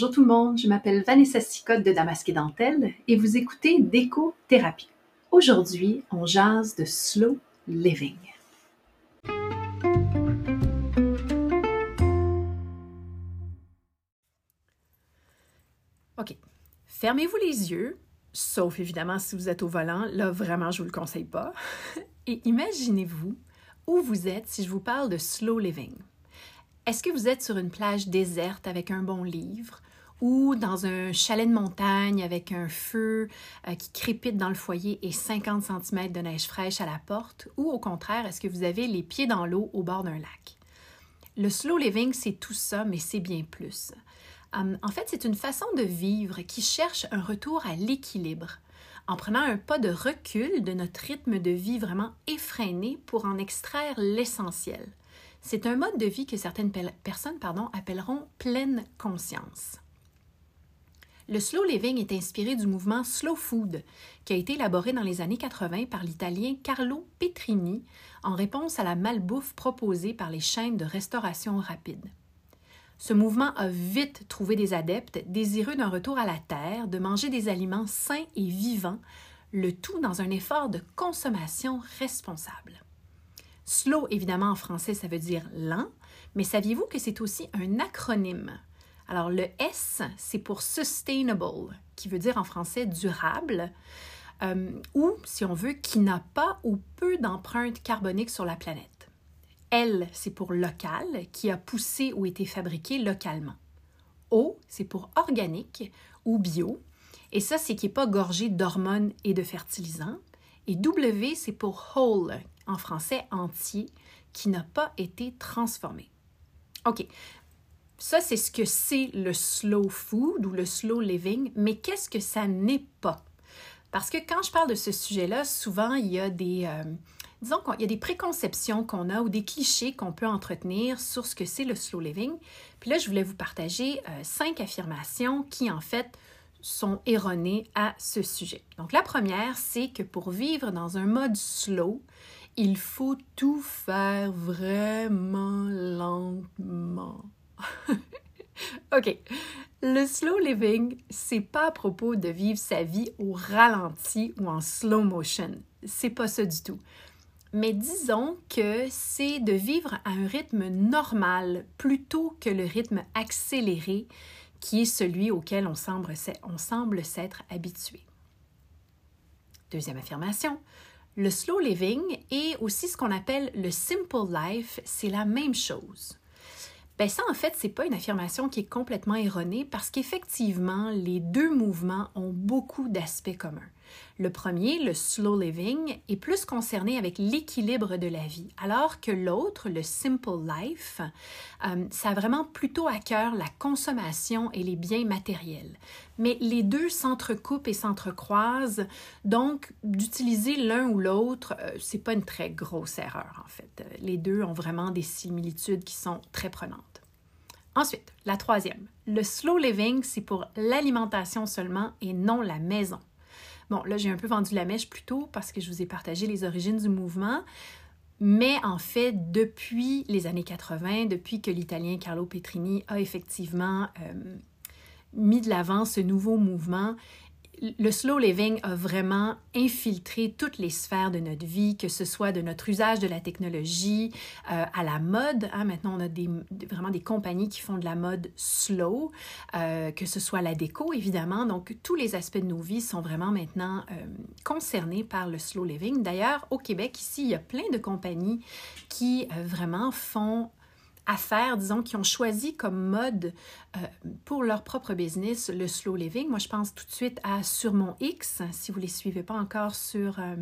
Bonjour tout le monde, je m'appelle Vanessa Sicotte de Damasque et Dentelle et vous écoutez Déco-Thérapie. Aujourd'hui, on jase de slow living. OK. Fermez-vous les yeux, sauf évidemment si vous êtes au volant. Là, vraiment, je vous le conseille pas. Et imaginez-vous où vous êtes si je vous parle de slow living. Est-ce que vous êtes sur une plage déserte avec un bon livre ou dans un chalet de montagne avec un feu euh, qui crépite dans le foyer et 50 cm de neige fraîche à la porte ou au contraire, est-ce que vous avez les pieds dans l'eau au bord d'un lac? Le slow living, c'est tout ça, mais c'est bien plus. Hum, en fait, c'est une façon de vivre qui cherche un retour à l'équilibre en prenant un pas de recul de notre rythme de vie vraiment effréné pour en extraire l'essentiel. C'est un mode de vie que certaines personnes pardon, appelleront pleine conscience. Le slow living est inspiré du mouvement slow food qui a été élaboré dans les années 80 par l'italien Carlo Petrini en réponse à la malbouffe proposée par les chaînes de restauration rapide. Ce mouvement a vite trouvé des adeptes désireux d'un retour à la terre, de manger des aliments sains et vivants, le tout dans un effort de consommation responsable. Slow, évidemment, en français, ça veut dire lent, mais saviez-vous que c'est aussi un acronyme? Alors, le S, c'est pour sustainable, qui veut dire en français durable, euh, ou, si on veut, qui n'a pas ou peu d'empreintes carboniques sur la planète. L, c'est pour local, qui a poussé ou été fabriqué localement. O, c'est pour organique ou bio, et ça, c'est qui n'est pas gorgé d'hormones et de fertilisants. Et W, c'est pour whole, en français entier, qui n'a pas été transformé. OK. Ça, c'est ce que c'est le slow food ou le slow living, mais qu'est-ce que ça n'est pas? Parce que quand je parle de ce sujet-là, souvent, il y a des, euh, disons qu'il y a des préconceptions qu'on a ou des clichés qu'on peut entretenir sur ce que c'est le slow living. Puis là, je voulais vous partager euh, cinq affirmations qui, en fait, sont erronées à ce sujet. Donc, la première, c'est que pour vivre dans un mode slow, il faut tout faire vraiment lentement. OK. Le slow living, c'est pas à propos de vivre sa vie au ralenti ou en slow motion. C'est pas ça du tout. Mais disons que c'est de vivre à un rythme normal plutôt que le rythme accéléré qui est celui auquel on semble, on semble s'être habitué. Deuxième affirmation, le slow living et aussi ce qu'on appelle le simple life, c'est la même chose. Ben ça, en fait, c'est pas une affirmation qui est complètement erronée parce qu'effectivement, les deux mouvements ont beaucoup d'aspects communs. Le premier, le slow living, est plus concerné avec l'équilibre de la vie, alors que l'autre, le simple life, euh, ça a vraiment plutôt à cœur la consommation et les biens matériels. Mais les deux s'entrecoupent et s'entrecroisent, donc d'utiliser l'un ou l'autre, euh, c'est pas une très grosse erreur en fait. Les deux ont vraiment des similitudes qui sont très prenantes. Ensuite, la troisième, le slow living, c'est pour l'alimentation seulement et non la maison. Bon, là, j'ai un peu vendu la mèche plus tôt parce que je vous ai partagé les origines du mouvement. Mais en fait, depuis les années 80, depuis que l'Italien Carlo Petrini a effectivement euh, mis de l'avant ce nouveau mouvement, le slow living a vraiment infiltré toutes les sphères de notre vie, que ce soit de notre usage de la technologie euh, à la mode. Hein. Maintenant, on a des, vraiment des compagnies qui font de la mode slow, euh, que ce soit la déco, évidemment. Donc, tous les aspects de nos vies sont vraiment maintenant euh, concernés par le slow living. D'ailleurs, au Québec, ici, il y a plein de compagnies qui vraiment font affaires, disons, qui ont choisi comme mode euh, pour leur propre business le slow living. Moi, je pense tout de suite à Sur mon X. Si vous ne les suivez pas encore sur euh,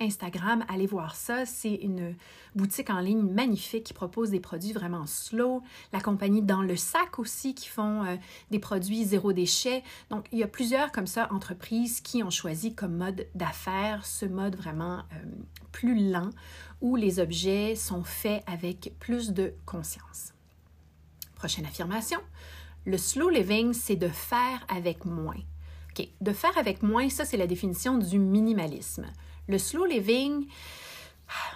Instagram, allez voir ça. C'est une boutique en ligne magnifique qui propose des produits vraiment slow. La compagnie Dans le sac aussi qui font euh, des produits zéro déchet. Donc, il y a plusieurs comme ça entreprises qui ont choisi comme mode d'affaires ce mode vraiment plus lent où les objets sont faits avec plus de conscience. Prochaine affirmation. Le slow living, c'est de faire avec moins. OK, de faire avec moins, ça c'est la définition du minimalisme. Le slow living,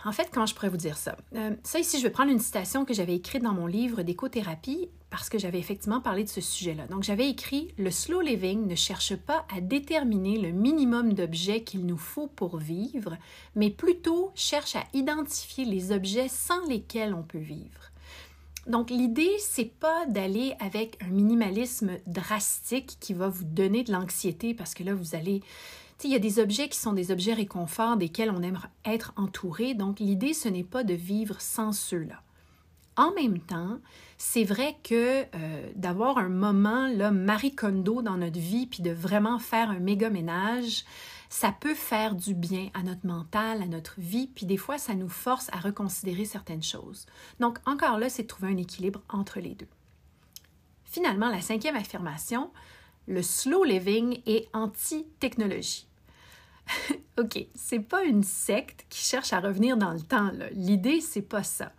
En fait, comment je pourrais vous dire ça? Euh, ça ici, je vais prendre une citation que j'avais écrite dans mon livre d'écothérapie parce que j'avais effectivement parlé de ce sujet-là. Donc, j'avais écrit Le slow living ne cherche pas à déterminer le minimum d'objets qu'il nous faut pour vivre, mais plutôt cherche à identifier les objets sans lesquels on peut vivre. Donc, l'idée, c'est pas d'aller avec un minimalisme drastique qui va vous donner de l'anxiété parce que là, vous allez il y a des objets qui sont des objets réconfort desquels on aime être entouré, donc l'idée, ce n'est pas de vivre sans ceux-là. En même temps, c'est vrai que euh, d'avoir un moment là, Marie Kondo dans notre vie, puis de vraiment faire un méga ménage, ça peut faire du bien à notre mental, à notre vie, puis des fois, ça nous force à reconsidérer certaines choses. Donc, encore là, c'est de trouver un équilibre entre les deux. Finalement, la cinquième affirmation, le slow living est anti-technologie. OK, c'est pas une secte qui cherche à revenir dans le temps. L'idée, c'est pas ça.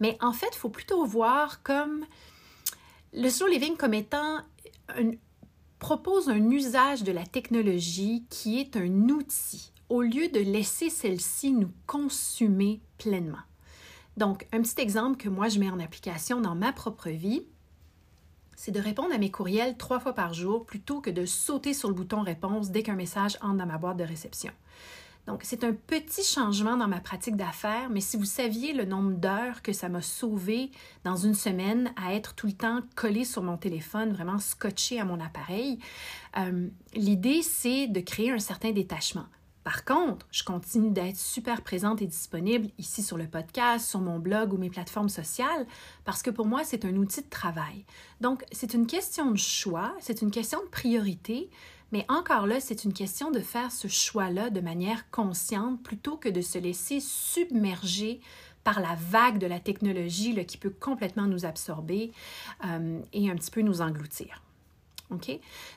Mais en fait, il faut plutôt voir comme le slow living comme étant propose un usage de la technologie qui est un outil au lieu de laisser celle-ci nous consumer pleinement. Donc, un petit exemple que moi je mets en application dans ma propre vie, c'est de répondre à mes courriels trois fois par jour plutôt que de sauter sur le bouton réponse dès qu'un message entre dans ma boîte de réception. Donc, c'est un petit changement dans ma pratique d'affaires, mais si vous saviez le nombre d'heures que ça m'a sauvé dans une semaine à être tout le temps collé sur mon téléphone, vraiment scotché à mon appareil, euh, l'idée, c'est de créer un certain détachement. Par contre, je continue d'être super présente et disponible ici sur le podcast, sur mon blog ou mes plateformes sociales, parce que pour moi, c'est un outil de travail. Donc, c'est une question de choix, c'est une question de priorité, mais encore là, c'est une question de faire ce choix-là de manière consciente plutôt que de se laisser submerger par la vague de la technologie qui peut complètement nous absorber euh, et un petit peu nous engloutir.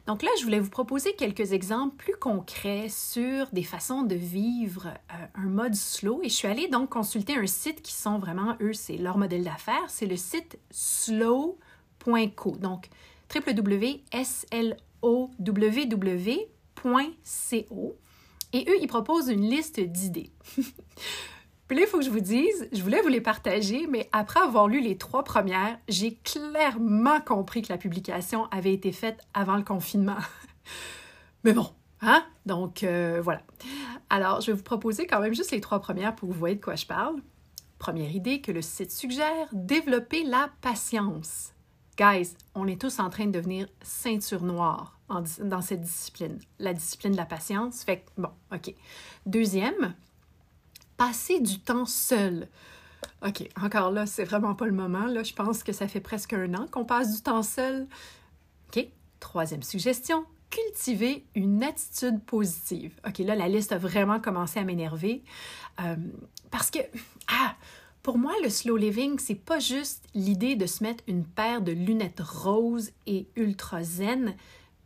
Donc là, je voulais vous proposer quelques exemples plus concrets sur des façons de vivre euh, un mode slow. Et je suis allée donc consulter un site qui sont vraiment, eux, c'est leur modèle d'affaires. C'est le site slow.co. Donc, www.sloww.co. Et eux, ils proposent une liste d'idées. Il faut que je vous dise, je voulais vous les partager, mais après avoir lu les trois premières, j'ai clairement compris que la publication avait été faite avant le confinement. mais bon, hein? Donc, euh, voilà. Alors, je vais vous proposer quand même juste les trois premières pour que vous voyez de quoi je parle. Première idée que le site suggère, développer la patience. Guys, on est tous en train de devenir ceinture noire dans cette discipline, la discipline de la patience. Fait que, bon, OK. Deuxième, passer du temps seul. OK, encore là, c'est vraiment pas le moment. Là, je pense que ça fait presque un an qu'on passe du temps seul. OK, troisième suggestion, cultiver une attitude positive. OK, là, la liste a vraiment commencé à m'énerver. Euh, parce que, ah, pour moi, le slow living, c'est pas juste l'idée de se mettre une paire de lunettes roses et ultra zen,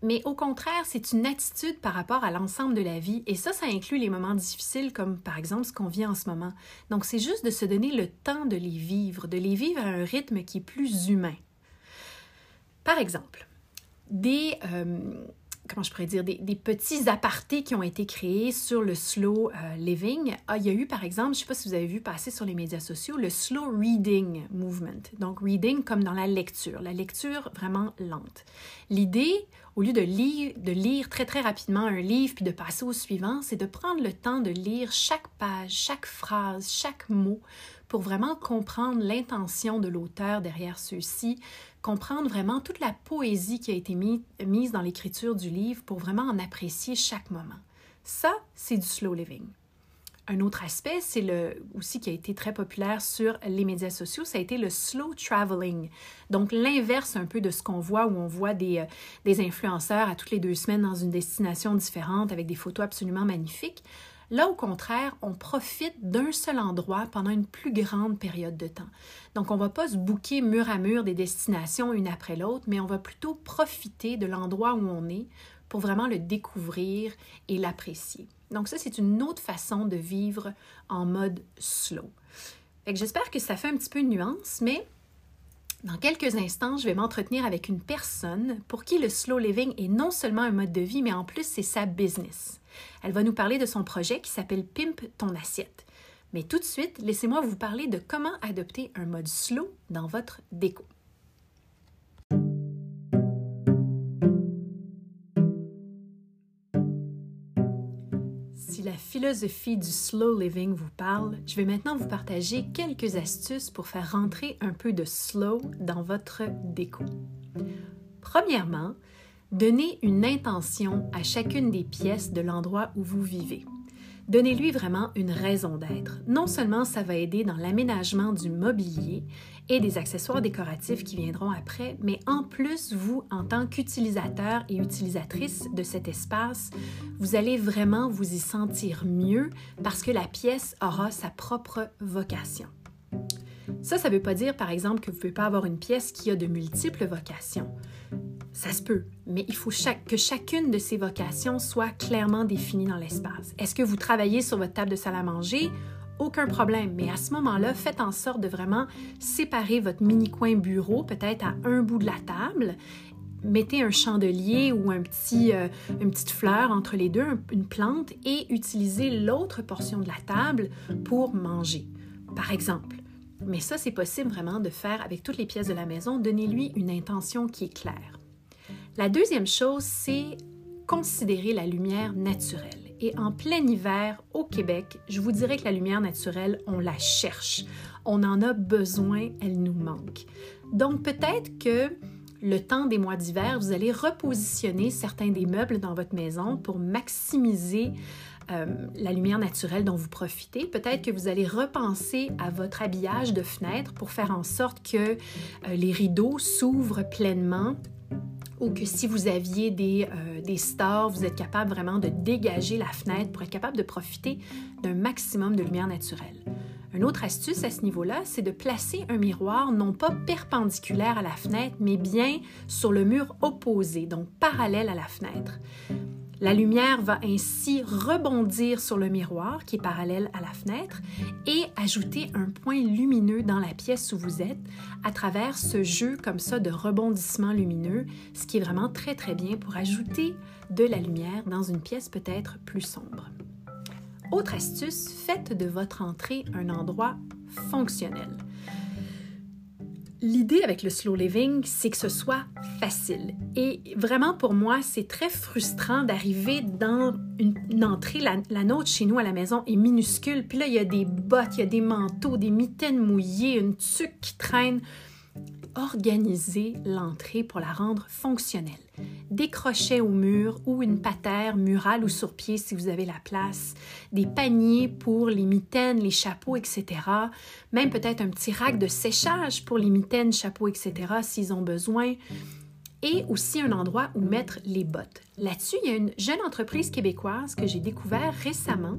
mais au contraire, c'est une attitude par rapport à l'ensemble de la vie et ça, ça inclut les moments difficiles comme par exemple ce qu'on vit en ce moment. Donc c'est juste de se donner le temps de les vivre, de les vivre à un rythme qui est plus humain. Par exemple, des, euh, comment je pourrais dire, des, petits apartés qui ont été créés sur le slow euh, living. Ah, il y a eu, par exemple, je ne sais pas si vous avez vu passer sur les médias sociaux, le slow reading movement. Donc, reading comme dans la lecture, la lecture vraiment lente. L'idée, au lieu de lire, très, très rapidement un livre puis de passer au suivant, c'est de prendre le temps de lire chaque page, chaque phrase, chaque mot pour vraiment comprendre l'intention de l'auteur derrière ceux-ci, comprendre vraiment toute la poésie qui a été mise dans l'écriture du livre pour vraiment en apprécier chaque moment. Ça, c'est du slow living. Un autre aspect, c'est le aussi qui a été très populaire sur les médias sociaux, ça a été le slow traveling. Donc l'inverse un peu de ce qu'on voit où on voit des, euh, des influenceurs à toutes les deux semaines dans une destination différente avec des photos absolument magnifiques. Là, au contraire, on profite d'un seul endroit pendant une plus grande période de temps. Donc, on ne va pas se bouquer mur à mur des destinations une après l'autre, mais on va plutôt profiter de l'endroit où on est pour vraiment le découvrir et l'apprécier. Donc, ça, c'est une autre façon de vivre en mode slow. J'espère que ça fait un petit peu de nuance, mais dans quelques instants, je vais m'entretenir avec une personne pour qui le slow living est non seulement un mode de vie, mais en plus c'est sa business. Elle va nous parler de son projet qui s'appelle Pimp ton assiette. Mais tout de suite, laissez-moi vous parler de comment adopter un mode slow dans votre déco. Philosophie du slow living vous parle, je vais maintenant vous partager quelques astuces pour faire rentrer un peu de slow dans votre déco. Premièrement, donnez une intention à chacune des pièces de l'endroit où vous vivez. Donnez-lui vraiment une raison d'être. Non seulement ça va aider dans l'aménagement du mobilier et des accessoires décoratifs qui viendront après, mais en plus, vous, en tant qu'utilisateur et utilisatrice de cet espace, vous allez vraiment vous y sentir mieux parce que la pièce aura sa propre vocation. Ça, ça ne veut pas dire, par exemple, que vous ne pouvez pas avoir une pièce qui a de multiples vocations. Ça se peut, mais il faut que chacune de ces vocations soit clairement définie dans l'espace. Est-ce que vous travaillez sur votre table de salle à manger? Aucun problème, mais à ce moment-là, faites en sorte de vraiment séparer votre mini-coin bureau, peut-être à un bout de la table, mettez un chandelier ou euh, une petite fleur entre les deux, une plante, et utilisez l'autre portion de la table pour manger, par exemple. Mais ça, c'est possible vraiment de faire avec toutes les pièces de la maison. Donnez-lui une intention qui est claire. La deuxième chose, c'est considérer la lumière naturelle. Et en plein hiver, au Québec, je vous dirais que la lumière naturelle, on la cherche. On en a besoin, elle nous manque. Donc peut-être que le temps des mois d'hiver, vous allez repositionner certains des meubles dans votre maison pour maximiser euh, la lumière naturelle dont vous profitez. Peut-être que vous allez repenser à votre habillage de fenêtre pour faire en sorte que euh, les rideaux s'ouvrent pleinement ou que si vous aviez des, euh, des, stores, vous êtes capable vraiment de dégager la fenêtre pour être capable de profiter d'un maximum de lumière naturelle. Une autre astuce à ce niveau-là, c'est de placer un miroir non pas perpendiculaire à la fenêtre, mais bien sur le mur opposé, donc parallèle à la fenêtre. La lumière va ainsi rebondir sur le miroir qui est parallèle à la fenêtre et ajouter un point lumineux dans la pièce où vous êtes à travers ce jeu comme ça de rebondissement lumineux, ce qui est vraiment très très bien pour ajouter de la lumière dans une pièce peut-être plus sombre. Autre astuce, faites de votre entrée un endroit fonctionnel. L'idée avec le slow living, c'est que ce soit facile. Et vraiment, pour moi, c'est très frustrant d'arriver dans une, entrée. La, nôtre chez nous à la maison est minuscule. Puis là, il y a des bottes, il y a des manteaux, des mitaines mouillées, une tuque qui traîne organiser l'entrée pour la rendre fonctionnelle. Des crochets au mur ou une patère murale ou sur pied si vous avez la place, des paniers pour les mitaines, les chapeaux, etc. Même peut-être un petit rack de séchage pour les mitaines, chapeaux, etc. s'ils ont besoin. Et aussi un endroit où mettre les bottes. Là-dessus, il y a une jeune entreprise québécoise que j'ai découvert récemment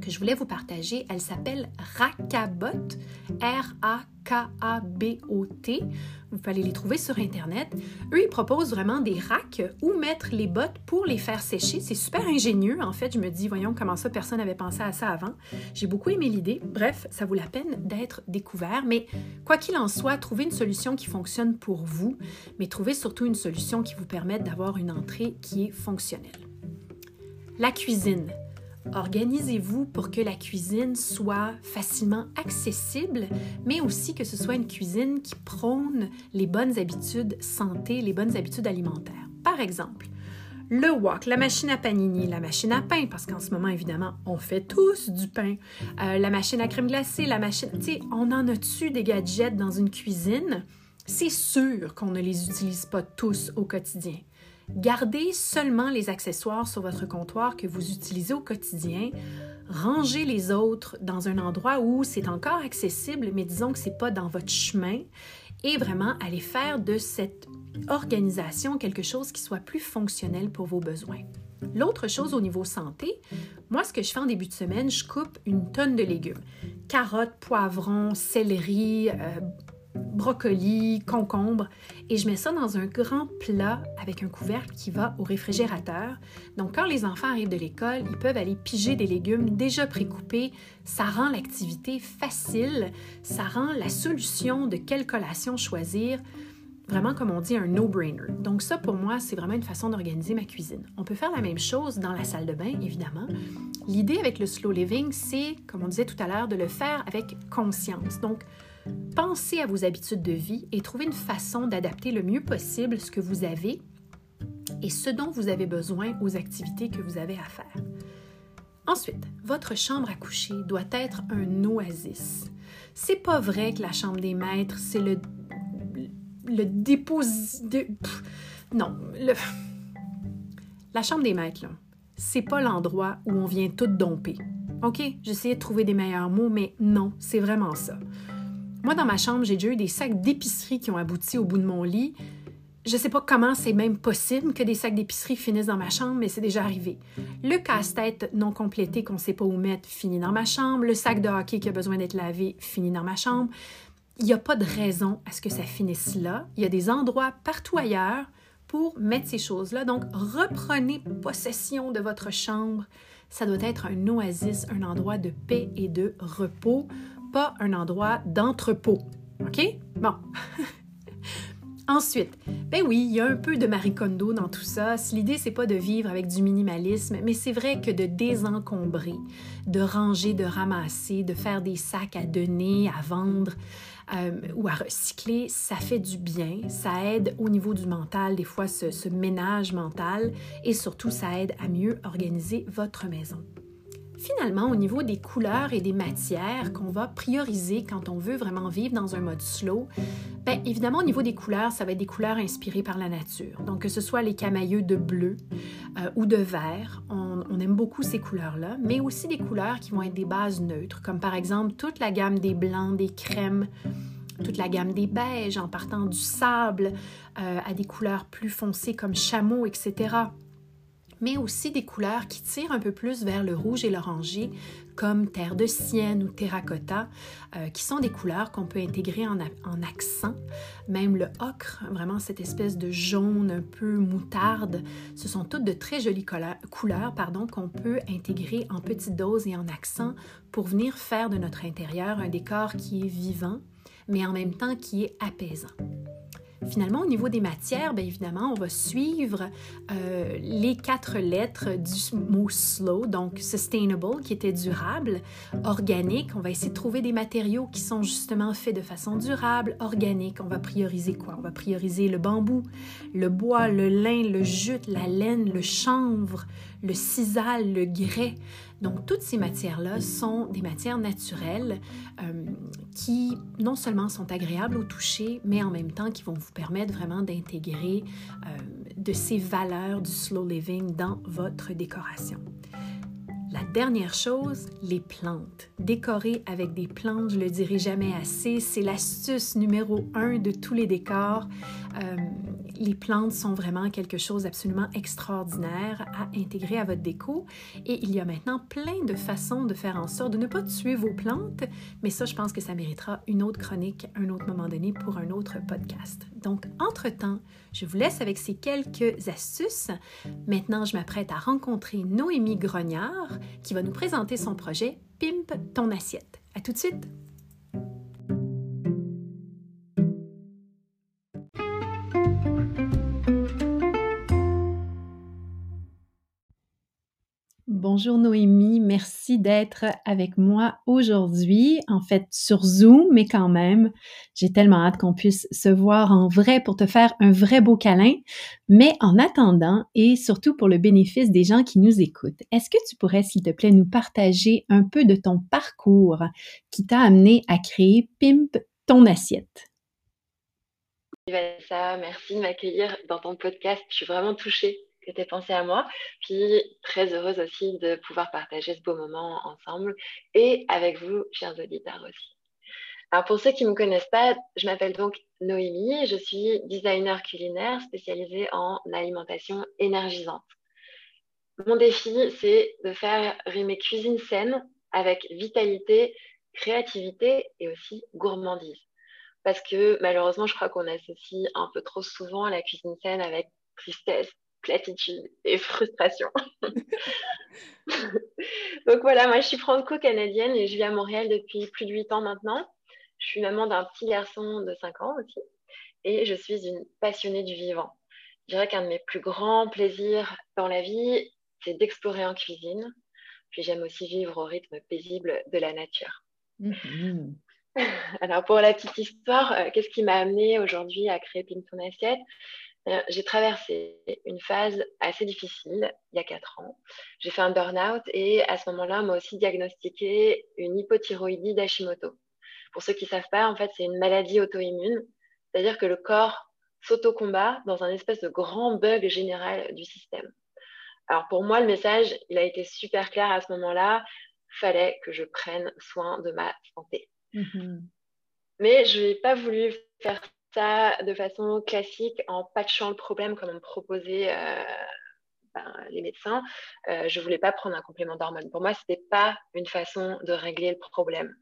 que je voulais vous partager. Elle s'appelle Rakabot, R-A-K-A-B-O-T. Vous pouvez les trouver sur Internet. Eux, ils proposent vraiment des racks où mettre les bottes pour les faire sécher. C'est super ingénieux. En fait, je me dis, voyons comment ça, personne n'avait pensé à ça avant. J'ai beaucoup aimé l'idée. Bref, ça vaut la peine d'être découvert. Mais quoi qu'il en soit, trouvez une solution qui fonctionne pour vous, mais trouvez surtout une solution qui vous permette d'avoir une entrée qui est fonctionnelle. La cuisine. Organisez-vous pour que la cuisine soit facilement accessible, mais aussi que ce soit une cuisine qui prône les bonnes habitudes santé, les bonnes habitudes alimentaires. Par exemple, le wok, la machine à panini, la machine à pain, parce qu'en ce moment, évidemment, on fait tous du pain, euh, la machine à crème glacée, la machine... Tu sais, on en a-tu des gadgets dans une cuisine? C'est sûr qu'on ne les utilise pas tous au quotidien. Gardez seulement les accessoires sur votre comptoir que vous utilisez au quotidien. Rangez les autres dans un endroit où c'est encore accessible, mais disons que ce n'est pas dans votre chemin. Et vraiment, allez faire de cette organisation quelque chose qui soit plus fonctionnel pour vos besoins. L'autre chose au niveau santé, moi, ce que je fais en début de semaine, je coupe une tonne de légumes. Carottes, poivrons, céleri, euh, brocoli, concombre, et je mets ça dans un grand plat avec un couvercle qui va au réfrigérateur. Donc quand les enfants arrivent de l'école, ils peuvent aller piger des légumes déjà précoupés. Ça rend l'activité facile, ça rend la solution de quelle collation choisir vraiment, comme on dit, un no-brainer. Donc ça, pour moi, c'est vraiment une façon d'organiser ma cuisine. On peut faire la même chose dans la salle de bain, évidemment. L'idée avec le slow living, c'est, comme on disait tout à l'heure, de le faire avec conscience. Donc, pensez à vos habitudes de vie et trouvez une façon d'adapter le mieux possible ce que vous avez et ce dont vous avez besoin aux activités que vous avez à faire. Ensuite, votre chambre à coucher doit être un oasis. C'est pas vrai que la chambre des maîtres, c'est le le dépôt de non, le la chambre des maîtres c'est pas l'endroit où on vient tout domper. OK, j'essayais de trouver des meilleurs mots mais non, c'est vraiment ça. Moi dans ma chambre, j'ai déjà eu des sacs d'épicerie qui ont abouti au bout de mon lit je sais pas comment c'est même possible que des sacs d'épicerie finissent dans ma chambre, mais c'est déjà arrivé. Le casse-tête non complété qu'on sait pas où mettre finit dans ma chambre. Le sac de hockey qui a besoin d'être lavé finit dans ma chambre. Il n'y a pas de raison à ce que ça finisse là. Il y a des endroits partout ailleurs pour mettre ces choses-là. Donc, reprenez possession de votre chambre. Ça doit être un oasis, un endroit de paix et de repos, pas un endroit d'entrepôt. OK? Bon. Ensuite, ben oui, il y a un peu de Marie Kondo dans tout ça. L'idée, c'est pas de vivre avec du minimalisme, mais c'est vrai que de désencombrer, de ranger, de ramasser, de faire des sacs à donner, à vendre euh, ou à recycler, ça fait du bien. Ça aide au niveau du mental, des fois, ce ménage mental, et surtout, ça aide à mieux organiser votre maison finalement, au niveau des couleurs et des matières qu'on va prioriser quand on veut vraiment vivre dans un mode slow, bien évidemment, au niveau des couleurs, ça va être des couleurs inspirées par la nature. Donc, que ce soit les camailleux de bleu euh, ou de vert, on, aime beaucoup ces couleurs-là, mais aussi des couleurs qui vont être des bases neutres, comme par exemple toute la gamme des blancs, des crèmes, toute la gamme des beiges en partant du sable euh, à des couleurs plus foncées comme chameau, etc mais aussi des couleurs qui tirent un peu plus vers le rouge et l'orangé, comme terre de sienne ou terracotta, euh, qui sont des couleurs qu'on peut intégrer en, accent. Même le ocre, vraiment cette espèce de jaune un peu moutarde, ce sont toutes de très jolies couleurs pardon, qu'on peut intégrer en petites doses et en accent pour venir faire de notre intérieur un décor qui est vivant, mais en même temps qui est apaisant. Finalement, au niveau des matières, bien évidemment, on va suivre euh, les quatre lettres du mot slow, donc sustainable, qui était durable, organique. On va essayer de trouver des matériaux qui sont justement faits de façon durable, organique. On va prioriser quoi? On va prioriser le bambou, le bois, le lin, le jute, la laine, le chanvre, le sisal, le grès. Donc, toutes ces matières-là sont des matières naturelles euh, qui non seulement sont agréables au toucher, mais en même temps qui vont vous permettre vraiment d'intégrer euh, de ces valeurs du slow living dans votre décoration. La dernière chose, les plantes. Décorer avec des plantes, je le dirai jamais assez, c'est l'astuce numéro un de tous les décors. Euh, les plantes sont vraiment quelque chose d'absolument extraordinaire à intégrer à votre déco et il y a maintenant plein de façons de faire en sorte de ne pas tuer vos plantes, mais ça, je pense que ça méritera une autre chronique, un autre moment donné pour un autre podcast. Donc, entre-temps, je vous laisse avec ces quelques astuces. Maintenant, je m'apprête à rencontrer Noémie Grognard qui va nous présenter son projet Pimp ton assiette. À tout de suite! Bonjour Noémie, merci d'être avec moi aujourd'hui, en fait sur Zoom, mais quand même, j'ai tellement hâte qu'on puisse se voir en vrai pour te faire un vrai beau câlin. Mais en attendant, et surtout pour le bénéfice des gens qui nous écoutent, est-ce que tu pourrais, s'il te plaît, nous partager un peu de ton parcours qui t'a amené à créer Pimp ton assiette? Vanessa, merci de m'accueillir dans ton podcast. Je suis vraiment touchée que pensé à moi. Puis très heureuse aussi de pouvoir partager ce beau moment ensemble et avec vous, chers auditeurs aussi. Alors pour ceux qui ne me connaissent pas, je m'appelle donc Noémie, je suis designer culinaire spécialisée en alimentation énergisante. Mon défi, c'est de faire rimer cuisine saine avec vitalité, créativité et aussi gourmandise. Parce que malheureusement, je crois qu'on associe un peu trop souvent la cuisine saine avec tristesse, platitude et frustration. Donc voilà, moi je suis franco-canadienne et je vis à Montréal depuis plus de 8 ans maintenant. Je suis maman d'un petit garçon de 5 ans aussi. et je suis une passionnée du vivant. Je dirais qu'un de mes plus grands plaisirs dans la vie, c'est d'explorer en cuisine. Puis j'aime aussi vivre au rythme paisible de la nature. Mhm. Alors pour la petite histoire, euh, qu'est-ce qui m'a amené aujourd'hui à créer Pink Ton Assiette? J'ai traversé une phase assez difficile il y a quatre ans. J'ai fait un burn-out et à ce moment-là, on m'a aussi diagnostiqué une hypothyroïdie d'Hashimoto. Pour ceux qui ne savent pas, en fait, c'est une maladie auto-immune, c'est-à-dire que le corps s'auto-combat dans un espèce de grand bug général du système. Alors pour moi, le message, il a été super clair à ce moment-là. Fallait que je prenne soin de ma santé. Mhm. Mais je n'ai pas voulu faire ça de façon classique en patchant le problème comme on me proposait euh, ben, les médecins. Euh, je voulais pas prendre un complément d'hormones. Pour moi, ce n'était pas une façon de régler le problème.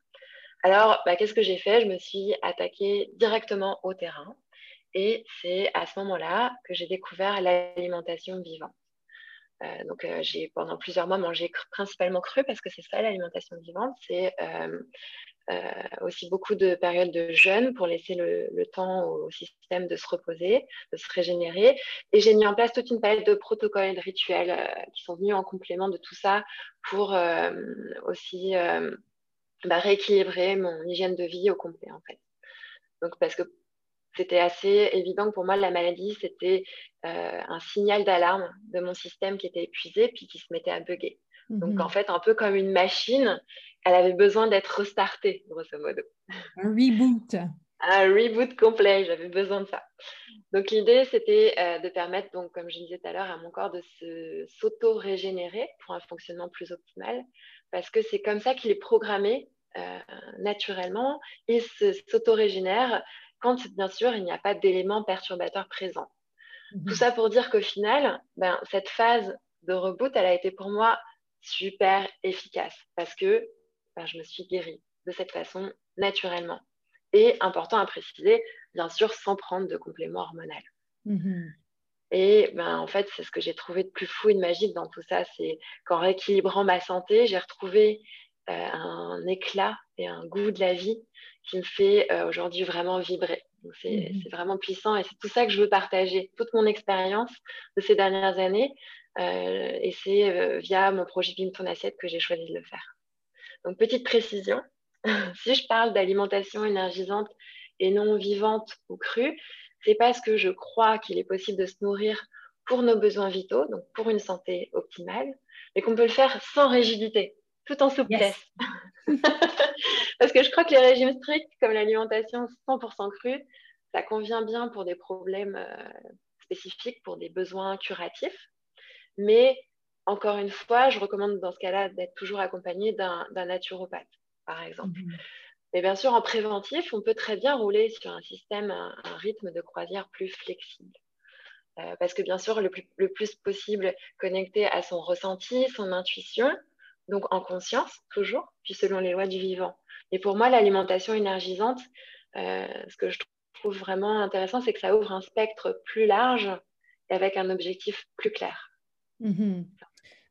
Alors, bah, qu'est-ce que j'ai fait? Je me suis attaquée directement au terrain. Et c'est à ce moment-là que j'ai découvert l'alimentation vivante. Euh, donc, j'ai pendant plusieurs mois mangé principalement cru parce que c'est ça l'alimentation vivante. C'est aussi beaucoup de périodes de jeûne pour laisser le, temps au système de se reposer, de se régénérer. Et j'ai mis en place toute une palette de protocoles et de rituels qui sont venus en complément de tout ça pour aussi bah, rééquilibrer mon hygiène de vie au complet en fait. Donc parce que c'était assez évident que pour moi, la maladie, c'était euh, un signal d'alarme de mon système qui était épuisé puis qui se mettait à bugger. Donc, mhm. en fait, un peu comme une machine, elle avait besoin d'être restartée, grosso modo. Un reboot. Un reboot complet, j'avais besoin de ça. Donc, l'idée, c'était euh, de permettre, donc, comme je disais tout à l'heure, à mon corps de s'auto-régénérer pour un fonctionnement plus optimal, parce que c'est comme ça qu'il est programmé euh, naturellement. Il s'auto-régénère quand bien sûr il n'y a pas d'éléments perturbateurs présents. Mhm. Tout ça pour dire qu'au final, ben, cette phase de reboot, elle a été pour moi super efficace parce que ben, je me suis guérie de cette façon naturellement. Et important à préciser, bien sûr, sans prendre de complément hormonal. Mhm. Et ben, en fait, c'est ce que j'ai trouvé de plus fou et de magique dans tout ça, c'est qu'en rééquilibrant ma santé, j'ai retrouvé euh, un éclat et un goût de la vie qui me fait euh, aujourd'hui vraiment vibrer. Mhm. C'est vraiment puissant et c'est tout ça que je veux partager, toute mon expérience de ces dernières années. Euh, et c'est euh, via mon projet Bim ton assiette que j'ai choisi de le faire. Donc, petite précision, si je parle d'alimentation énergisante et non vivante ou crue, c'est parce que je crois qu'il est possible de se nourrir pour nos besoins vitaux, donc pour une santé optimale, mais qu'on peut le faire sans rigidité, tout en souplesse. Parce que je crois que les régimes stricts, comme l'alimentation 100% crue, ça convient bien pour des problèmes euh, spécifiques, pour des besoins curatifs. Mais encore une fois, je recommande dans ce cas-là d'être toujours accompagné d'un naturopathe, par exemple. Mhm. Mais bien sûr, en préventif, on peut très bien rouler sur un système, un, rythme de croisière plus flexible. Euh, parce que bien sûr, le le plus possible connecté à son ressenti, son intuition, donc en conscience toujours, puis selon les lois du vivant. Et pour moi, l'alimentation énergisante, euh, ce que je trouve vraiment intéressant, c'est que ça ouvre un spectre plus large et avec un objectif plus clair. Mm-hmm.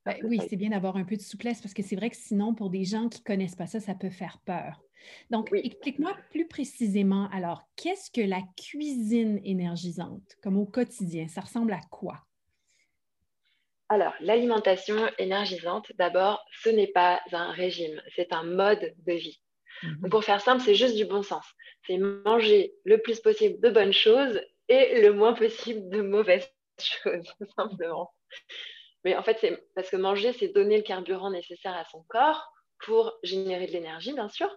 Ben oui, c'est bien d'avoir un peu de souplesse parce que c'est vrai que sinon, pour des gens qui ne connaissent pas ça, ça peut faire peur. Donc, explique-moi plus précisément, alors, qu'est-ce que la cuisine énergisante, comme au quotidien? Ça ressemble à quoi? Alors, l'alimentation énergisante, d'abord, ce n'est pas un régime, c'est un mode de vie. Mhm. pour faire simple, c'est juste du bon sens. C'est manger le plus possible de bonnes choses et le moins possible de mauvaises choses, simplement. Mais en fait, c'est parce que manger, c'est donner le carburant nécessaire à son corps pour générer de l'énergie, bien sûr.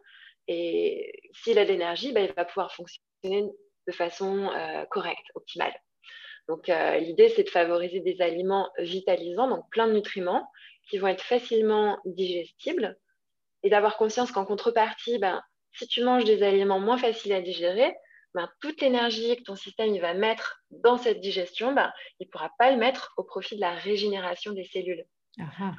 Et s'il a de l'énergie, ben, il va pouvoir fonctionner de façon euh, correcte, optimale. Donc, euh, l'idée, c'est de favoriser des aliments vitalisants, donc plein de nutriments, qui vont être facilement digestibles, et d'avoir conscience qu'en contrepartie, ben, si tu manges des aliments moins faciles à digérer, ben, toute l'énergie que ton système il va mettre dans cette digestion, ben, il ne pourra pas le mettre au profit de la régénération des cellules.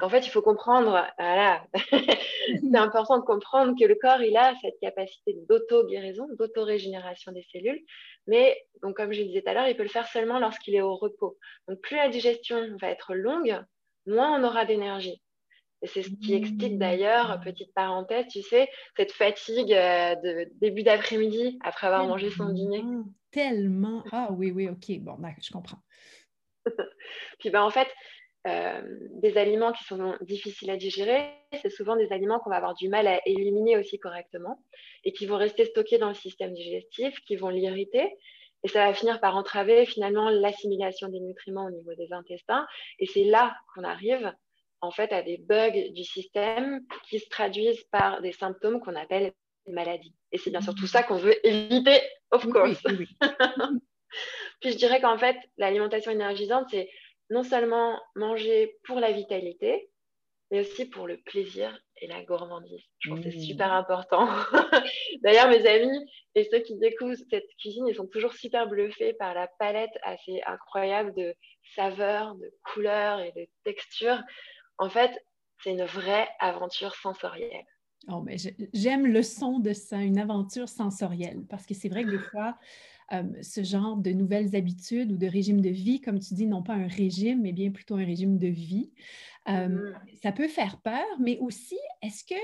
En fait, il faut comprendre, voilà, c'est important de comprendre que le corps, il a cette capacité d'auto-guérison, d'auto-régénération des cellules. Mais, donc, comme je disais tout à l'heure, il peut le faire seulement lorsqu'il est au repos. Donc, plus la digestion va être longue, moins on aura d'énergie. Et c'est ce qui explique mmh. d'ailleurs, petite parenthèse, tu sais, cette fatigue euh, de début d'après-midi après avoir mangé son dîner. tellement. Ah oui, oui, OK, bon, je comprends. Puis ben, en fait, euh, des aliments qui sont difficiles à digérer, c'est souvent des aliments qu'on va avoir du mal à éliminer aussi correctement et qui vont rester stockés dans le système digestif, qui vont l'irriter. Et ça va finir par entraver finalement l'assimilation des nutriments au niveau des intestins. Et c'est là qu'on arrive en fait à des bugs du système qui se traduisent par des symptômes qu'on appelle maladies. Et c'est bien sûr tout ça qu'on veut éviter, of course. Puis je dirais qu'en fait, l'alimentation énergisante, c'est non seulement manger pour la vitalité, mais aussi pour le plaisir et la gourmandise. Je pense que c'est mmh. super important. D'ailleurs, mes amis et ceux qui découvrent cette cuisine, ils sont toujours super bluffés par la palette assez incroyable de saveurs, de couleurs et de textures. En fait, c'est une vraie aventure sensorielle. Oh, mais j'aime le son de ça, une aventure sensorielle, parce que c'est vrai que des fois, euh, ce genre de nouvelles habitudes ou de régime de vie, comme tu dis, non pas un régime, mais bien plutôt un régime de vie. Euh, mmh. Ça peut faire peur, mais aussi, est-ce que,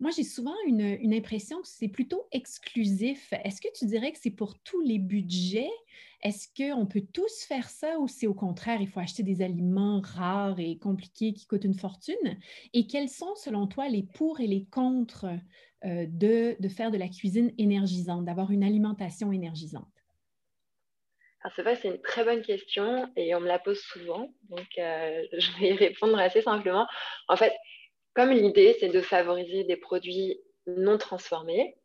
moi j'ai souvent une, une impression que c'est plutôt exclusif. Est-ce que tu dirais que c'est pour tous les budgets? Est-ce qu'on peut tous faire ça ou c'est au contraire, il faut acheter des aliments rares et compliqués qui coûtent une fortune? Et quels sont, selon toi, les pour et les contre euh, de, de faire de la cuisine énergisante, d'avoir une alimentation énergisante? C'est vrai, c'est une très bonne question et on me la pose souvent, donc euh, je vais y répondre assez simplement. En fait, comme l'idée, c'est de favoriser des produits non transformés,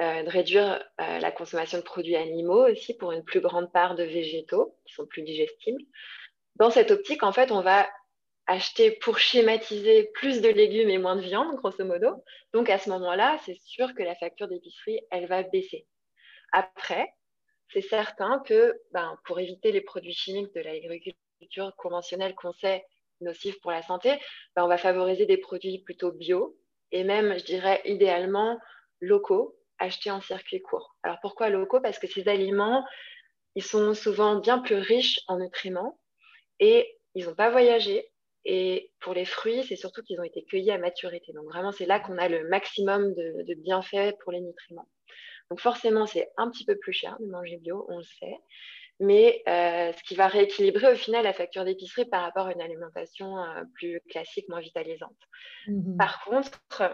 euh, de réduire euh, la consommation de produits animaux aussi pour une plus grande part de végétaux qui sont plus digestibles. Dans cette optique, en fait, on va acheter pour schématiser plus de légumes et moins de viande, grosso modo. Donc à ce moment-là, c'est sûr que la facture d'épicerie, elle va baisser. Après, c'est certain que ben, pour éviter les produits chimiques de l'agriculture conventionnelle qu'on sait nocifs pour la santé, ben, on va favoriser des produits plutôt bio et même, je dirais, idéalement locaux, achetés en circuit court. Alors pourquoi locaux? Parce que ces aliments, ils sont souvent bien plus riches en nutriments et ils n'ont pas voyagé. Et pour les fruits, c'est surtout qu'ils ont été cueillis à maturité. Donc vraiment, c'est là qu'on a le maximum de bienfaits pour les nutriments. Donc forcément, c'est un petit peu plus cher de manger bio, on le sait. Mais euh, ce qui va rééquilibrer au final la facture d'épicerie par rapport à une alimentation euh, plus classique, moins vitalisante. Mmh par contre, euh,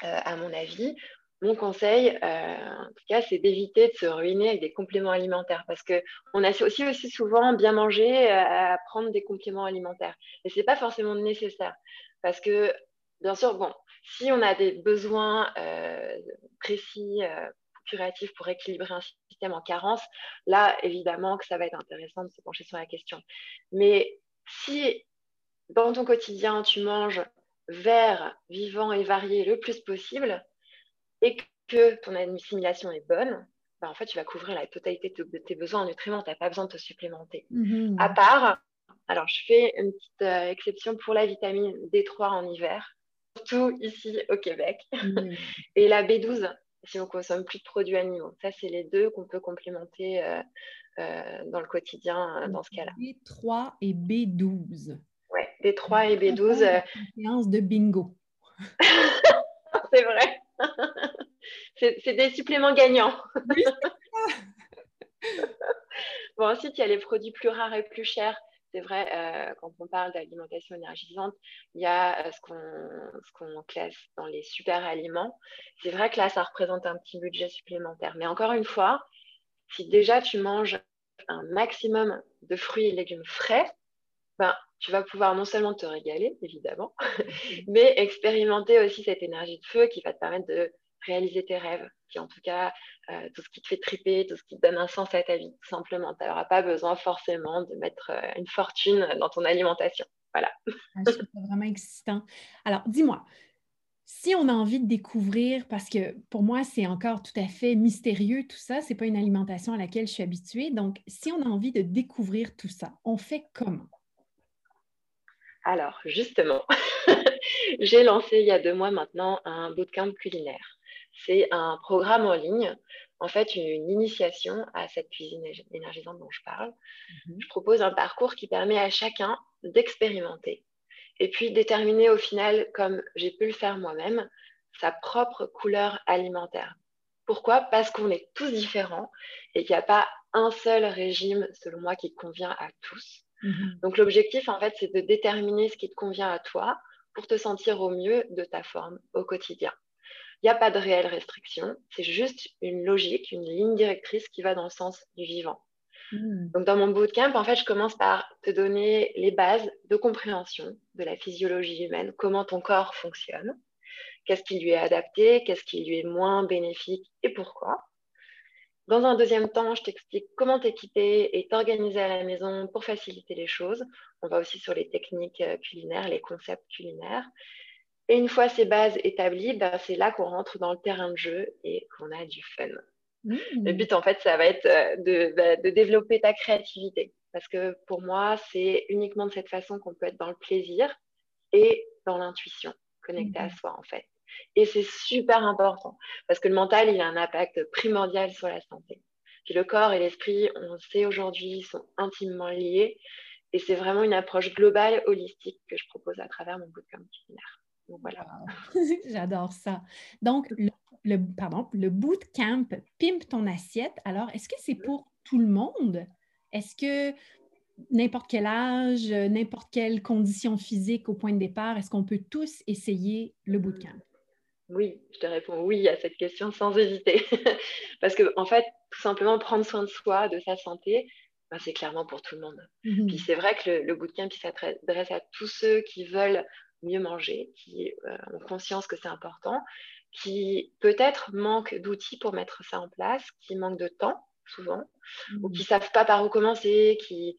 à mon avis, mon conseil, en tout cas, c'est d'éviter de se ruiner avec des compléments alimentaires parce qu'on a aussi, aussi souvent bien mangé à prendre des compléments alimentaires. Et ce n'est pas forcément nécessaire parce que, bien sûr, bon, si on a des besoins précis curatif pour équilibrer un système en carence, là, évidemment que ça va être intéressant de se pencher sur la question. Mais si dans ton quotidien, tu manges vert, vivant et varié le plus possible, et que ton assimilation est bonne, ben, en fait, tu vas couvrir la totalité de tes besoins en nutriments. Tu n'as pas besoin de te supplémenter. Mm-hmm. À part, alors je fais une petite euh, exception pour la vitamine D3 en hiver, surtout ici au Québec, mm-hmm. et la B12 si on consomme plus de produits animaux. Ça, c'est les deux qu'on peut complémenter euh, euh, dans le quotidien euh, dans ce cas-là. B3 et B12. Oui, B3 et B12. Séance de bingo. c'est vrai. c'est des suppléments gagnants. bon, ensuite, il y a les produits plus rares et plus chers c'est vrai, euh, quand on parle d'alimentation énergisante, il y a euh, ce qu'on classe dans les super aliments. C'est vrai que là, ça représente un petit budget supplémentaire. Mais encore une fois, si déjà tu manges un maximum de fruits et légumes frais, ben, tu vas pouvoir non seulement te régaler, évidemment, mais expérimenter aussi cette énergie de feu qui va te permettre de réaliser tes rêves, en tout cas, euh, tout ce qui te fait triper, tout ce qui te donne un sens à ta vie, tout simplement. Tu n'auras pas besoin forcément de mettre euh, une fortune dans ton alimentation. Voilà. Ah, c'est vraiment excitant. Alors, dis-moi, si on a envie de découvrir, parce que pour moi, c'est encore tout à fait mystérieux tout ça, c'est pas une alimentation à laquelle je suis habituée. Donc, si on a envie de découvrir tout ça, on fait comment? Alors, justement, j'ai lancé il y a deux mois maintenant un bootcamp culinaire c'est un programme en ligne, en fait une initiation à cette cuisine énergisante dont je parle. Mhm. Je propose un parcours qui permet à chacun d'expérimenter et puis déterminer au final, comme j'ai pu le faire moi-même, sa propre couleur alimentaire. Pourquoi? Parce qu'on est tous différents et qu'il n'y a pas un seul régime, selon moi, qui convient à tous. Mhm. Donc l'objectif, en fait, c'est de déterminer ce qui te convient à toi pour te sentir au mieux de ta forme au quotidien. Il n'y a pas de réelle restriction, c'est juste une logique, une ligne directrice qui va dans le sens du vivant. Hmm. Donc dans mon bootcamp, en fait, je commence par te donner les bases de compréhension de la physiologie humaine, comment ton corps fonctionne, qu'est-ce qui lui est adapté, qu'est-ce qui lui est moins bénéfique et pourquoi. Dans un deuxième temps, je t'explique comment t'équiper et t'organiser à la maison pour faciliter les choses. On va aussi sur les techniques euh, culinaires, les concepts culinaires. Et une fois ces bases établies, ben, c'est là qu'on rentre dans le terrain de jeu et qu'on a du fun. Mmh. Le but, en fait, ça va être euh, bah, de, développer ta créativité. Parce que pour moi, c'est uniquement de cette façon qu'on peut être dans le plaisir et dans l'intuition, connecté à mmh. soi, en fait. Et c'est super important parce que le mental, il a un impact primordial sur la santé. Puis le corps et l'esprit, on sait aujourd'hui, sont intimement liés. Et c'est vraiment une approche globale, holistique que je propose à travers mon bootcamp culinaire. Donc voilà. J'adore ça. Donc, le, pardon, le bootcamp Pimpe ton assiette. Alors, est-ce que c'est pour tout le monde? Est-ce que n'importe quel âge, n'importe quelle condition physique au point de départ, est-ce qu'on peut tous essayer le bootcamp? Oui, je te réponds oui à cette question sans hésiter. Parce que, en fait, tout simplement, prendre soin de soi, de sa santé, ben, c'est clairement pour tout le monde. Mmh Puis c'est vrai que le, le bootcamp, s'adresse à tous ceux qui veulent mieux manger, qui euh, ont conscience que c'est important, qui peut-être manquent d'outils pour mettre ça en place, qui manquent de temps souvent, ou qui ne mmh. savent pas par où commencer, qui,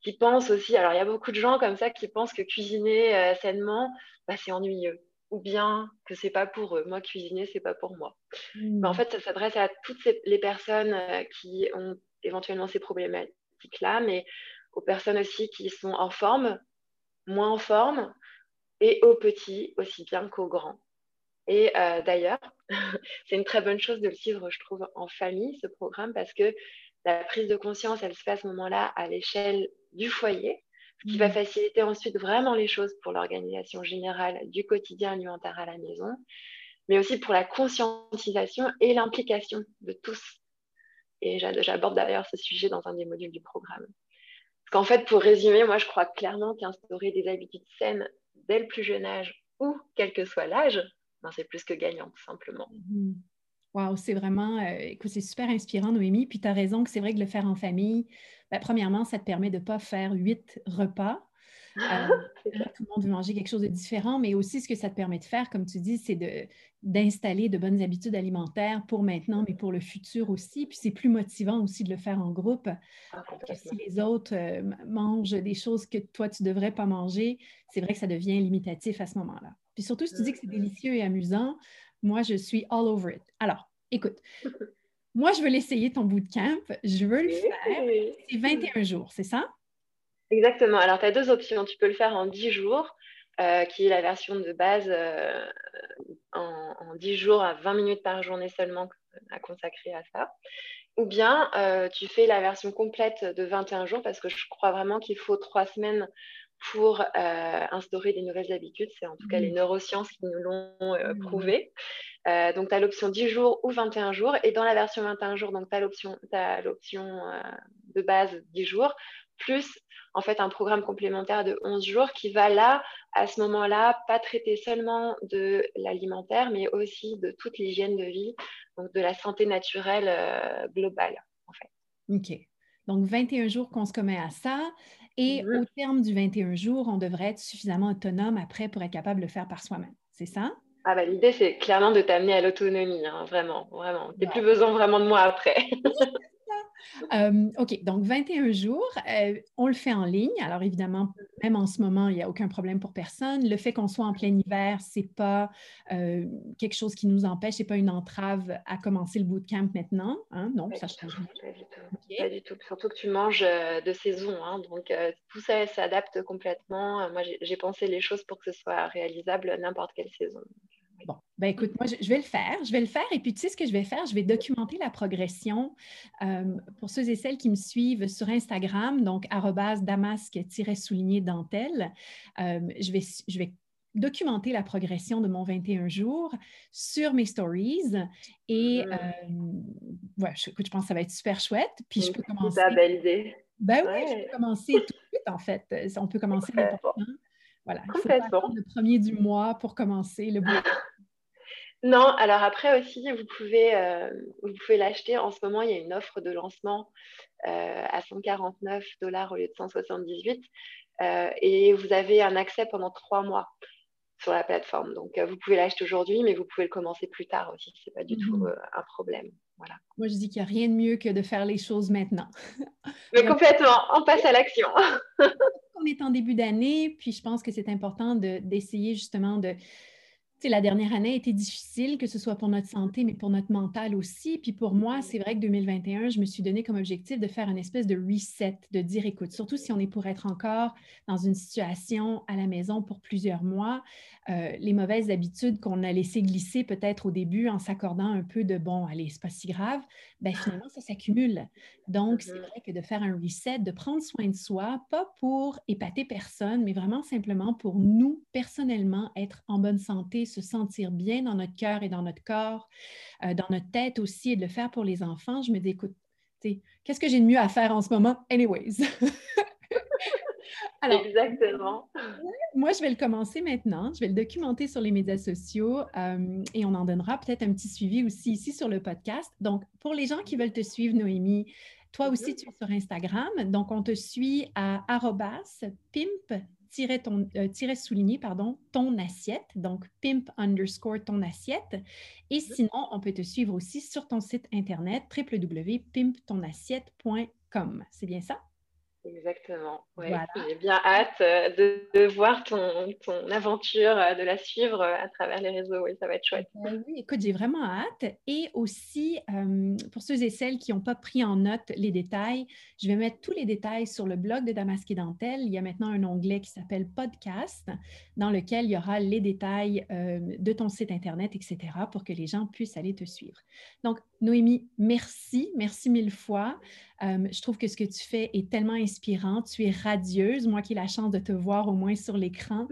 qui pensent aussi, alors il y a beaucoup de gens comme ça qui pensent que cuisiner euh, sainement, bah, c'est ennuyeux ou bien que c'est pas pour eux. Moi, cuisiner, c'est pas pour moi. Mais en mmh. fait, ça s'adresse à toutes les personnes euh, qui ont éventuellement ces problématiques-là, mais aux personnes aussi qui sont en forme, moins en forme, et aux petits aussi bien qu'aux grands. Et euh, d'ailleurs, c'est une très bonne chose de le suivre, je trouve, en famille, ce programme, parce que la prise de conscience, elle se fait à ce moment-là à l'échelle du foyer, ce qui va mmh. faciliter ensuite vraiment les choses pour l'organisation générale du quotidien alimentaire à la maison, mais aussi pour la conscientisation et l'implication de tous. Et j'aborde d'ailleurs ce sujet dans un des modules du programme. Parce qu'en fait, pour résumer, moi, je crois clairement qu'instaurer des habitudes saines dès le plus jeune âge ou quel que soit l'âge, ben, c'est plus que gagnant, simplement. Mmh. Wow, c'est vraiment, euh, écoute, c'est super inspirant, Noémie. Puis tu as raison que c'est vrai que le faire en famille, ben, premièrement, ça te permet de ne pas faire huit repas. Euh, tout le monde veut manger quelque chose de différent, mais aussi ce que ça te permet de faire, comme tu dis, c'est d'installer de, bonnes habitudes alimentaires pour maintenant, mais pour le futur aussi. Puis c'est plus motivant aussi de le faire en groupe. Ah, si les autres euh, mangent des choses que toi, tu ne devrais pas manger, c'est vrai que ça devient limitatif à ce moment-là. Puis surtout, si tu dis que c'est mm-hmm. délicieux et amusant, moi, je suis all over it. Alors, écoute, moi, je veux l'essayer, ton bootcamp. Je veux le faire. C'est 21 jours, c'est ça? Exactement. Alors, tu as deux options. Tu peux le faire en 10 jours, euh, qui est la version de base euh, en, 10 jours à 20 minutes par journée seulement à consacrer à ça. Ou bien euh, tu fais la version complète de 21 jours parce que je crois vraiment qu'il faut trois semaines pour instaurer des nouvelles habitudes. C'est en tout cas les mmh. neurosciences qui nous l'ont mmh. prouvé. donc, tu as l'option 10 jours ou 21 jours. Et dans la version 21 jours, tu as l'option de base 10 jours, plus en fait un programme complémentaire de 11 jours qui va là, à ce moment-là, pas traiter seulement de l'alimentaire, mais aussi de toute l'hygiène de vie, donc de la santé naturelle euh, globale, en fait. OK. Donc, 21 jours qu'on se commet à ça. Et au terme du 21 jours, on devrait être suffisamment autonome après pour être capable de le faire par soi-même. C'est ça? Ah bah, l'idée, c'est clairement de t'amener à l'autonomie, hein, vraiment, vraiment. Tu n'as plus besoin vraiment de moi après. Euh, OK, donc 21 jours, euh, on le fait en ligne. Alors évidemment, même en ce moment, il n'y a aucun problème pour personne. Le fait qu'on soit en plein hiver, ce n'est pas euh, quelque chose qui nous empêche, ce n'est pas une entrave à commencer le bootcamp maintenant. Hein? Non, ça change pas du, tout. pas du tout. Surtout que tu manges de saison. Hein? Donc tout ça s'adapte complètement. Moi, j'ai pensé les choses pour que ce soit réalisable n'importe quelle saison. Bon, ben écoute, moi, je, vais le faire. Je vais le faire. Et puis, tu sais ce que je vais faire? Je vais documenter la progression euh, pour ceux et celles qui me suivent sur Instagram, donc damasque-souligné dentelle. Euh, je, vais, je vais documenter la progression de mon 21 jours sur mes stories. Et mmh. euh, je, je pense que ça va être super chouette. Puis je peux commencer. C'est belle idée. Ben oui, je peux commencer tout de suite, en fait. On peut commencer n'importe quand. Voilà. Il faut pas le premier du mois pour commencer le bout. Non, alors après aussi, vous pouvez, euh, vous pouvez l'acheter. En ce moment, il y a une offre de lancement euh, à 149 dollars au lieu de 178. Euh, et vous avez un accès pendant trois mois sur la plateforme. Donc, vous pouvez l'acheter aujourd'hui, mais vous pouvez le commencer plus tard aussi. Ce n'est pas du tout mmh un problème. Voilà. Moi, je dis qu'il n'y a rien de mieux que de faire les choses maintenant. Mais complètement, on passe à l'action. on est en début d'année, puis je pense que c'est important d'essayer justement de la dernière année a été difficile, que ce soit pour notre santé, mais pour notre mental aussi. Puis pour moi, c'est vrai que 2021, je me suis donné comme objectif de faire une espèce de reset, de dire, écoute, surtout si on est pour être encore dans une situation à la maison pour plusieurs mois, euh, les mauvaises habitudes qu'on a laissées glisser peut-être au début en s'accordant un peu de, bon, allez, c'est pas si grave, ben finalement, ça s'accumule. Donc, c'est mm-hmm. vrai que de faire un reset, de prendre soin de soi, pas pour épater personne, mais vraiment simplement pour nous, personnellement, être en bonne santé, se sentir bien dans notre cœur et dans notre corps, euh, dans notre tête aussi, et de le faire pour les enfants, je me dis, écoute, qu'est-ce que j'ai de mieux à faire en ce moment? Anyways? Alors, Exactement. Moi, je vais le commencer maintenant. Je vais le documenter sur les médias sociaux euh, et on en donnera peut-être un petit suivi aussi ici sur le podcast. Donc, pour les gens qui veulent te suivre, Noémie, toi aussi, tu es sur Instagram. Donc, on te suit à pimp ton, euh, souligné, pardon, ton assiette, donc pimp underscore ton assiette. Et sinon, on peut te suivre aussi sur ton site internet www.pimptonassiette.com. C'est bien ça? Exactement. J'ai bien hâte euh, de, voir ton, ton, aventure, euh, de la suivre euh, à travers les réseaux. Oui, ça va être chouette. oui, écoute, j'ai vraiment hâte. Et aussi, pour ceux et celles qui n'ont pas pris en note les détails, je vais mettre tous les détails sur le blog de Damasque et Dentelle. Il y a maintenant un onglet qui s'appelle Podcast, dans lequel il y aura les détails de ton site Internet, etc., pour que les gens puissent aller te suivre. Donc, Noémie, merci, merci mille fois. Euh, je trouve que ce que tu fais est tellement inspirant. Tu es radieuse. Moi qui ai la chance de te voir au moins sur l'écran,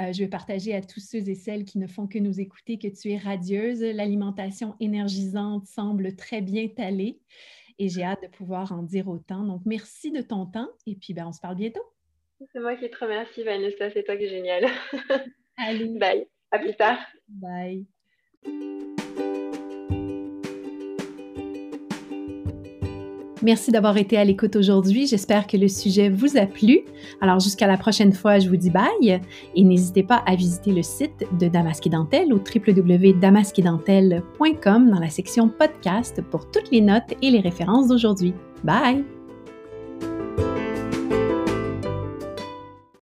euh, je vais partager à tous ceux et celles qui ne font que nous écouter que tu es radieuse. L'alimentation énergisante semble très bien t'aller et j'ai hâte de pouvoir en dire autant. Donc, merci de ton temps et puis ben, on se parle bientôt. C'est moi qui te remercie, Vanessa. C'est toi qui es génial. Allez. Bye. À plus tard. Bye. Merci d'avoir été à l'écoute aujourd'hui. J'espère que le sujet vous a plu. Alors jusqu'à la prochaine fois, je vous dis bye et n'hésitez pas à visiter le site de Damasque et Dentelle au www.damasquedentelle.com dans la section podcast pour toutes les notes et les références d'aujourd'hui. Bye!